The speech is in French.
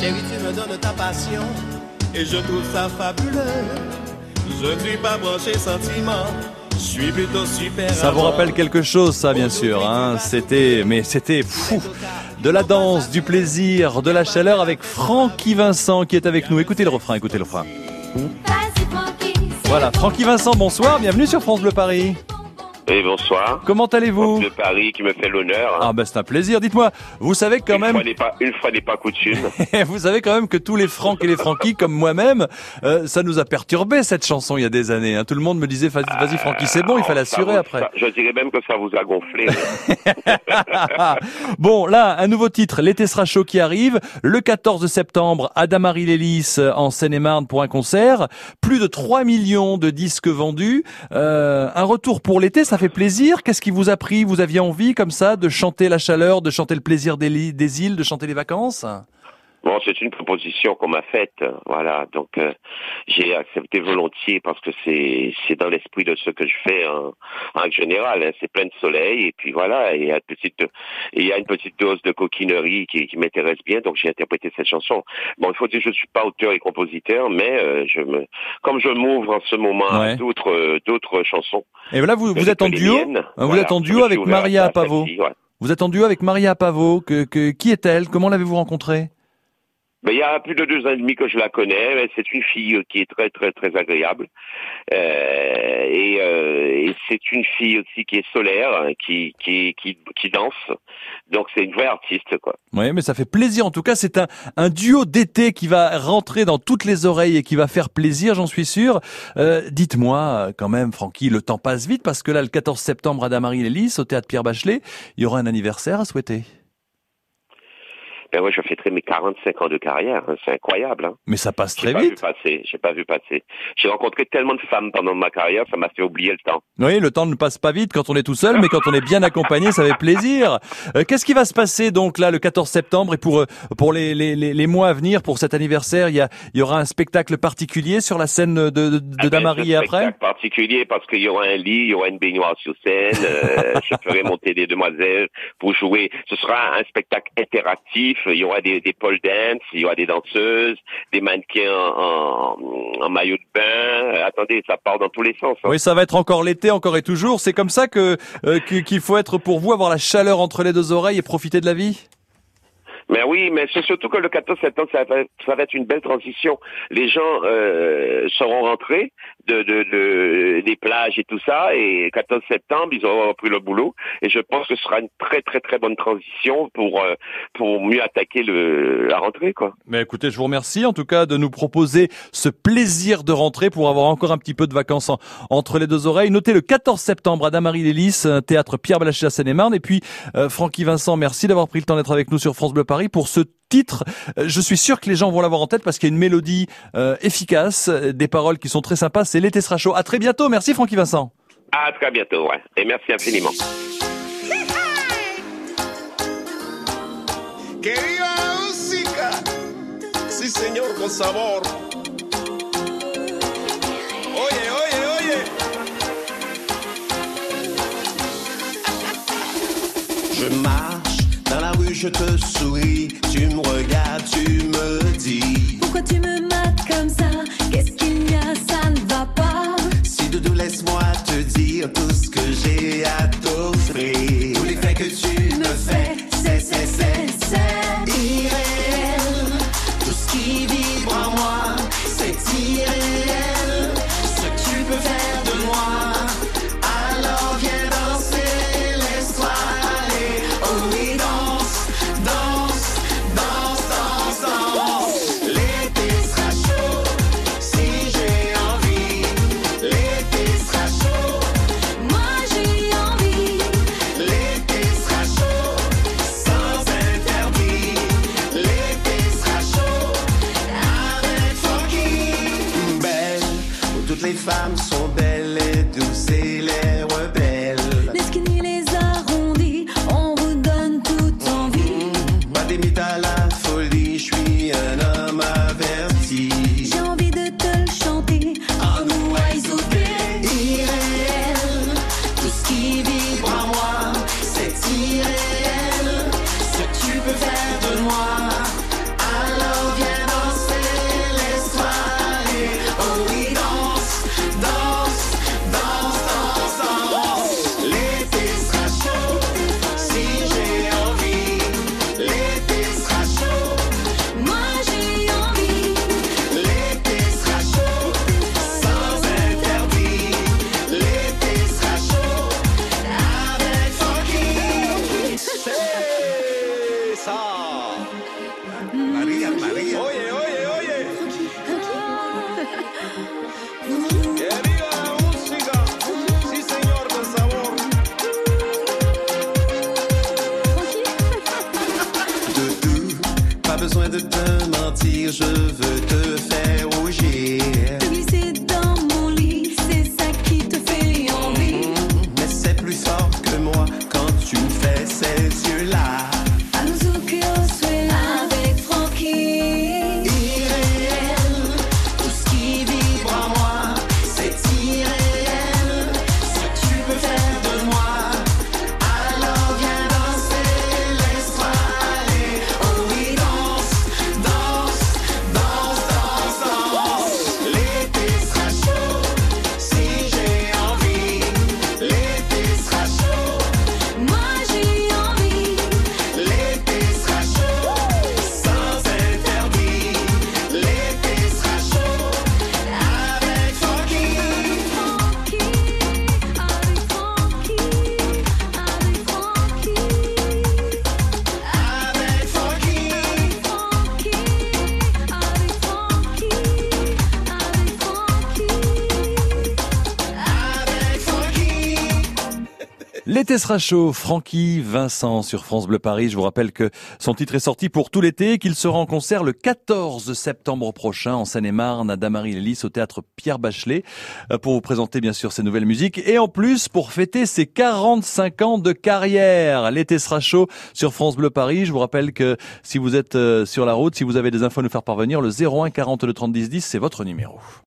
Chérie, tu me donnes ta passion et je trouve ça fabuleux. Je ne suis pas branché sentiment. Je suis plutôt super. Ça vous rappelle quelque chose, ça, bien sûr. Hein c'était, mais c'était fou. De la danse, du plaisir, de la chaleur avec Francky Vincent qui est avec nous. Écoutez le refrain, écoutez le refrain. Voilà, Francky Vincent, bonsoir, bienvenue sur France Bleu Paris. Oui, bonsoir. Comment allez-vous De Paris qui me fait l'honneur. Ah ben c'est un plaisir. Dites-moi, vous savez quand une même, Fois n'est pas, une fois n'est pas coutume. vous savez quand même que tous les Franck et les Francky, comme moi-même, euh, ça nous a perturbé cette chanson il y a des années. hein. Tout le monde me disait vas-y, vas-y Francky, c'est bon, il fallait Ah, Ça assurer après. ça- je dirais même que ça vous a gonflé. bon, là, un nouveau titre, l'été sera chaud qui arrive. Le 14 septembre, Adamarie Lélis euh, en Seine-et-Marne pour un concert. Plus de 3 millions de disques vendus. Euh, un retour pour l'été, ça fait plaisir. Qu'est-ce qui vous a pris? Vous aviez envie, comme ça, de chanter la chaleur, de chanter le plaisir des, des îles, de chanter les vacances? Bon, c'est une proposition qu'on m'a faite, voilà. Donc euh, j'ai accepté volontiers parce que c'est c'est dans l'esprit de ce que je fais en, en général. hein. C'est plein de soleil et puis voilà. Et il y a une petite et il y a une petite dose de coquinerie qui, qui m'intéresse bien. Donc j'ai interprété cette chanson. Bon, il faut dire que je suis pas auteur et compositeur, mais euh, je me comme je m'ouvre en ce moment Ouais. à d'autres euh, d'autres chansons. Et voilà, vous, vous êtes en duo miennes, Vous voilà. êtes en duo avec Maria ça, Pavo. celle-ci, ouais. Vous êtes en duo avec Maria Pavo. Que, que, qui est-elle? Comment l'avez-vous rencontrée? Ben, il y a plus de deux ans et demi que je la connais. C'est une fille qui est très très très agréable Euh, et, euh, et c'est une fille aussi qui est solaire, hein, qui qui qui, danse. Donc c'est une vraie artiste quoi. Oui, mais ça fait plaisir. En tout cas, c'est un, un duo d'été qui va rentrer dans toutes les oreilles et qui va faire plaisir, j'en suis sûr. Euh, Dites-moi, euh, quand même, Francky, le temps passe vite parce que là, le 14 septembre à Damary Lélis, au théâtre Pierre Bachelet, il y aura un anniversaire à souhaiter. Ben ouais, je fêterai mes 45 ans de carrière. hein. C'est incroyable. Hein. Mais ça passe très pas vu vite. passer. J'ai pas vu passer. J'ai rencontré tellement de femmes pendant ma carrière, ça m'a fait oublier le temps. Oui, le temps ne passe pas vite quand on est tout seul, mais quand on est bien accompagné, ça fait plaisir. Euh, Qu'est-ce qui va se passer donc là le 14 septembre et pour euh, pour les, les, les, les mois à venir pour cet anniversaire, il y a il y aura un spectacle particulier sur la scène de, de, de Ah ben, Damary et après? spectacle particulier parce qu'il y aura un lit, il y aura une baignoire sur scène. euh, je ferai monter des demoiselles pour jouer. Ce sera un spectacle interactif. Il y aura des, des pole dance, il y aura des danseuses, des mannequins en, en, en maillot de bain. Euh, attendez, ça part dans tous les sens. hein. Oui, ça va être encore l'été, encore et toujours. C'est comme ça que euh, qu'il faut être pour vous, avoir la chaleur entre les deux oreilles et profiter de la vie? Mais oui, mais c'est surtout que le 14 septembre, ça va, être une belle transition. Les gens euh, seront rentrés de, de, de- des plages et tout ça, et 14 septembre, ils auront repris le boulot. Et je pense que ce sera une très très très bonne transition pour euh, pour mieux attaquer le, la rentrée, quoi. Mais écoutez, je vous remercie en tout cas de nous proposer ce plaisir de rentrer pour avoir encore un petit peu de vacances en- entre les deux oreilles. Notez le 14 septembre à Damary Lélis, théâtre Pierre Balaché à Seine-et-Marne. Et puis, euh, Francky Vincent, merci d'avoir pris le temps d'être avec nous sur France Bleu Paris pour ce titre. Euh, Je suis sûr que les gens vont l'avoir en tête parce qu'il y a une mélodie euh, efficace, euh, des paroles qui sont très sympas. C'est l'été sera chaud. À très bientôt. Merci Francky Vincent. À très bientôt, ouais. Et merci infiniment. Señor, con sabor. Oye, oye, oye. Je marche dans la rue, je te souris, tu me regardes, tu me dis. Pourquoi tu me mates comme ça? Qu'est-ce qu'il y a? Ça ne va pas. Si doudou, laisse-moi te dire tout ce que j'ai à t'offrir. Toutes les femmes sont belles et douces et les besoin de te mentir, je veux te faire L'été sera chaud, Francky Vincent sur France Bleu Paris. Je vous rappelle que son titre est sorti pour tout l'été et qu'il sera en concert le 14 septembre prochain en Seine-et-Marne à Damary-Lélis au théâtre Pierre Bachelet euh, pour vous présenter bien sûr ses nouvelles musiques et en plus pour fêter ses 45 ans de carrière. L'été sera chaud sur France Bleu Paris. Je vous rappelle que si vous êtes euh, sur la route, si vous avez des infos à nous faire parvenir, le 01 42 30 10 10 c'est votre numéro.